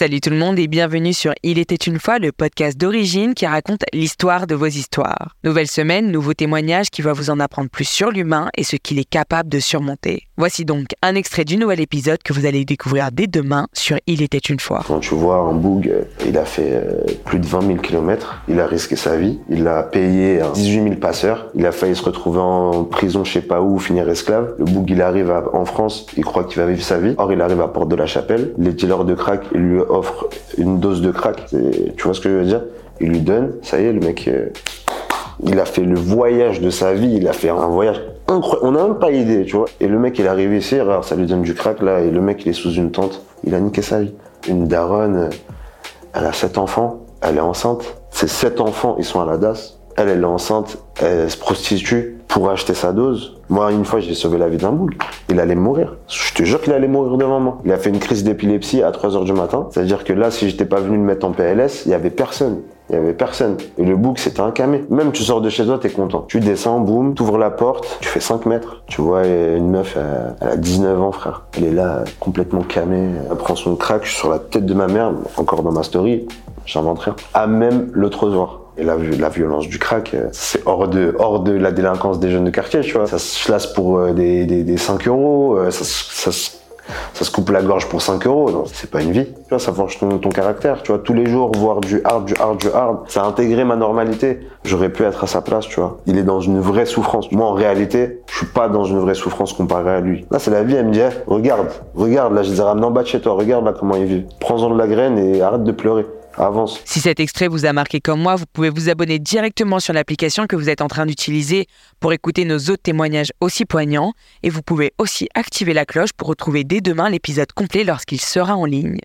Salut tout le monde et bienvenue sur Il était une fois, le podcast d'origine qui raconte l'histoire de vos histoires. Nouvelle semaine, nouveau témoignage qui va vous en apprendre plus sur l'humain et ce qu'il est capable de surmonter. Voici donc un extrait du nouvel épisode que vous allez découvrir dès demain sur Il était une fois. Quand tu vois un boug, il a fait euh, plus de 20 000 km, il a risqué sa vie, il a payé 18 000 passeurs, il a failli se retrouver en prison je sais pas où, finir esclave. Le boug, il arrive en France, il croit qu'il va vivre sa vie. Or, il arrive à Porte de la Chapelle, les dealers de crack, ils lui offrent une dose de crack. Tu vois ce que je veux dire? Il lui donne, ça y est, le mec... euh, il a fait le voyage de sa vie, il a fait un voyage incroyable. On n'a même pas idée, tu vois. Et le mec, il est arrivé ici, regarde, ça lui donne du crack là, et le mec, il est sous une tente. Il a niqué sa vie. Une daronne, euh, elle a sept enfants, elle est enceinte. Ces sept enfants, ils sont à la DAS. Elle, elle est enceinte, elle se prostitue pour acheter sa dose. Moi, une fois, j'ai sauvé la vie d'un boule. Il allait mourir. Je te jure qu'il allait mourir devant moi. Il a fait une crise d'épilepsie à 3 heures du matin. C'est-à-dire que là, si j'étais pas venu le mettre en PLS, il y avait personne. Il y avait personne. Et le bouc, c'était un camé. Même tu sors de chez toi, t'es content. Tu descends, boum, t'ouvres la porte, tu fais 5 mètres. Tu vois une meuf, elle, a 19 ans, frère. Elle est là, complètement camée. Elle prend son crack, sur la tête de ma mère, encore dans ma story. J'invente rien. À même le trottoir. Et la, la violence du crack, euh, c'est hors de, hors de la délinquance des jeunes de quartier, tu vois. Ça se classe pour euh, des, des, des 5 euros, euh, ça, ça, se- coupe la gorge pour 5 euros. C'est pas une vie. Tu vois, ça forge ton, ton caractère, tu vois. Tous les jours, voir du hard, du hard, du hard, ça a intégré ma normalité. J'aurais pu être à sa place, tu vois. Il est dans une vraie souffrance. Moi, en réalité, je suis pas dans une vraie souffrance comparée à lui. Là, c'est la vie, elle me dit, Eh, regarde, regarde, là, je les ai ramenés en bas de chez toi, regarde là comment il vit. Prends-en de la graine et arrête de pleurer. Si cet extrait vous a marqué comme moi, vous pouvez vous abonner directement sur l'application que vous êtes en train d'utiliser pour écouter nos autres témoignages aussi poignants et vous pouvez aussi activer la cloche pour retrouver dès demain l'épisode complet lorsqu'il sera en ligne.